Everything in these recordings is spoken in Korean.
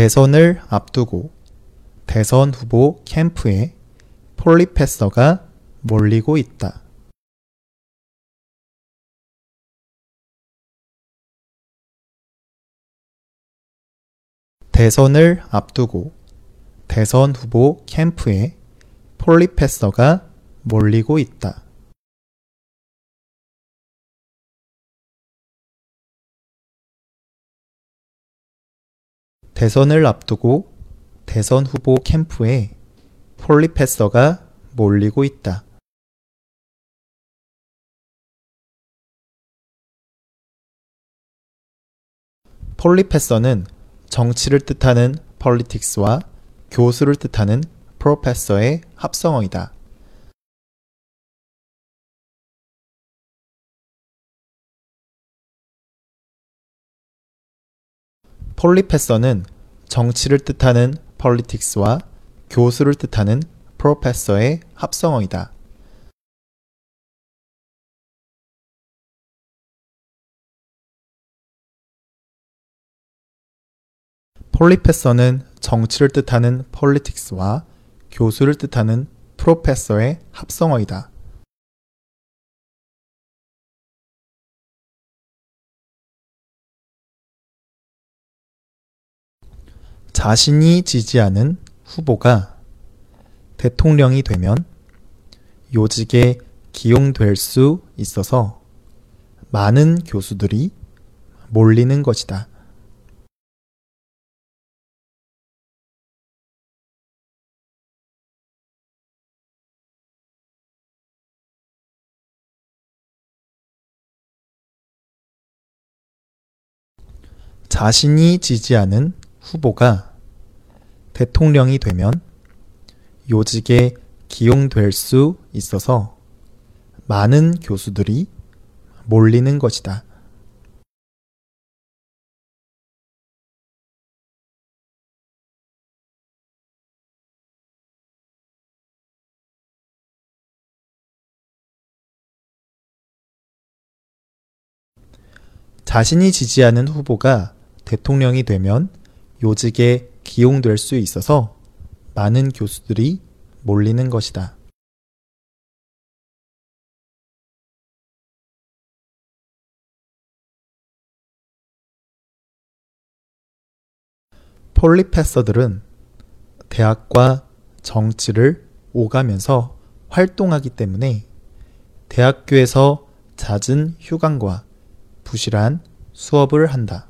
대선을 앞두고 대선 후보 캠프에 폴리페서가 몰리고 있다. 대선을 앞두고 대선 후보 캠프에 폴리페서가 몰리고 있다. 대선을 앞두고 대선 후보 캠프에 폴리페서가 몰리고 있다. 폴리페서는 정치를 뜻하는 politics와 교수를 뜻하는 professor의 합성어이다. 폴리페서는 정치를 뜻하는 politics와 교수를 뜻하는 professor의 합성어이다. 폴리페서는 정치를 뜻하는 politics와 교수를 뜻하는 professor의 합성어이다. 자신이 지지하는 후보가 대통령이 되면 요직에 기용될 수 있어서 많은 교수들이 몰리는 것이다. 자신이 지지하는 후보가 대통령이 되면 요직에 기용될 수 있어서 많은 교수들이 몰리는 것이다. 자신이 지지하는 후보가 대통령이 되면 요직에 기용될 수 있어서 많은 교수들이 몰리는 것이다. 폴리페서들은 대학과 정치를 오가면서 활동하기 때문에 대학교에서 잦은 휴강과 부실한 수업을 한다.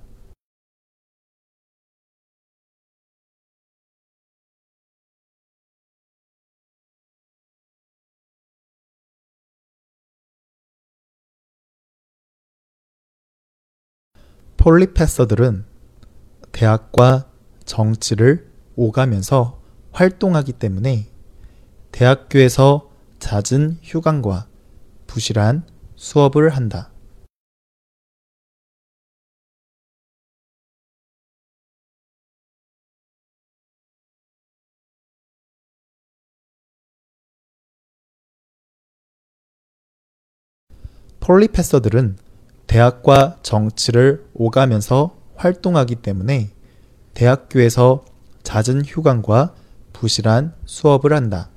폴리페서들은 대학과 정치를 오가면서 활동하기 때문에 대학교에서 잦은 휴강과 부실한 수업을 한다. 폴리페서들은 대학과 정치를 오가면서 활동하기 때문에 대학교에서 잦은 휴강과 부실한 수업을 한다.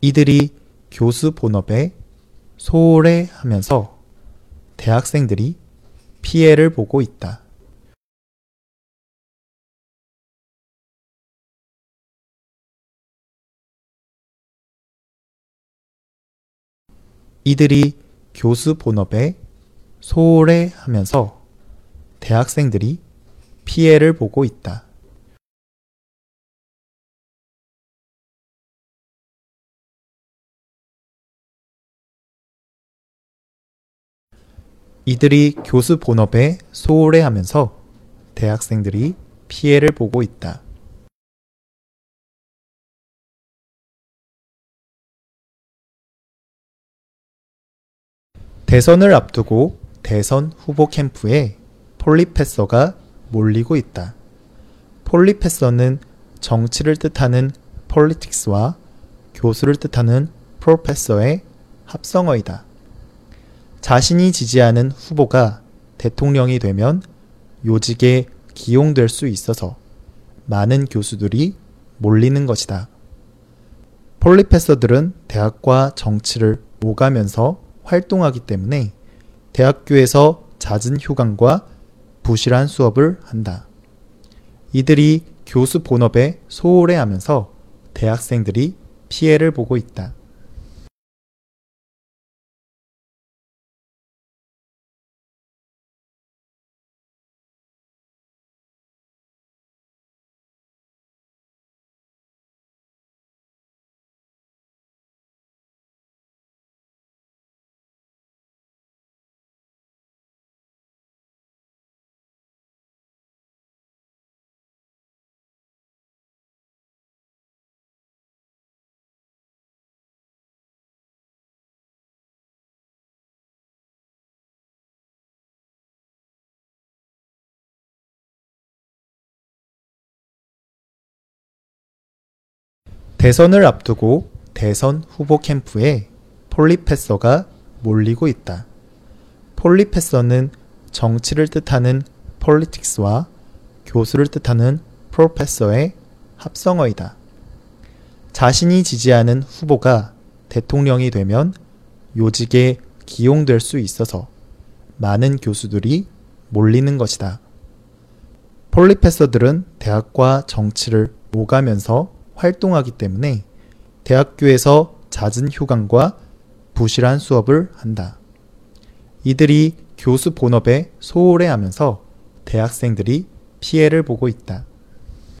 이들이 교수 본업에 소홀해 하면서 대학생들이 피해를 보고 있다. 이들이 교수 본업에 소홀해 하면서 대학생들이 피해를 보고 있다. 이들이 교수 본업에 소홀해 하면서 대학생들이 피해를 보고 있다. 대선을 앞두고 대선 후보 캠프에 폴리페서가 몰리고 있다. 폴리페서는 정치를 뜻하는 politics와 교수를 뜻하는 professor의 합성어이다. 자신이 지지하는 후보가 대통령이 되면 요직에 기용될 수 있어서 많은 교수들이 몰리는 것이다. 폴리페서들은 대학과 정치를 오가면서 활동하기 때문에 대학교에서 잦은 휴강과 부실한 수업을 한다. 이들이 교수 본업에 소홀해 하면서 대학생들이 피해를 보고 있다. 대선을 앞두고 대선 후보 캠프에 폴리페서가 몰리고 있다. 폴리페서는 정치를 뜻하는 politics와 교수를 뜻하는 professor의 합성어이다. 자신이 지지하는 후보가 대통령이 되면 요직에 기용될 수 있어서 많은 교수들이 몰리는 것이다. 폴리페서들은 대학과 정치를 오가면서 활동하기 때문에 대학교에서 잦은 휴강과 부실한 수업을 한다. 이들이 교수 본업에 소홀해 하면서 대학생들이 피해를 보고 있다.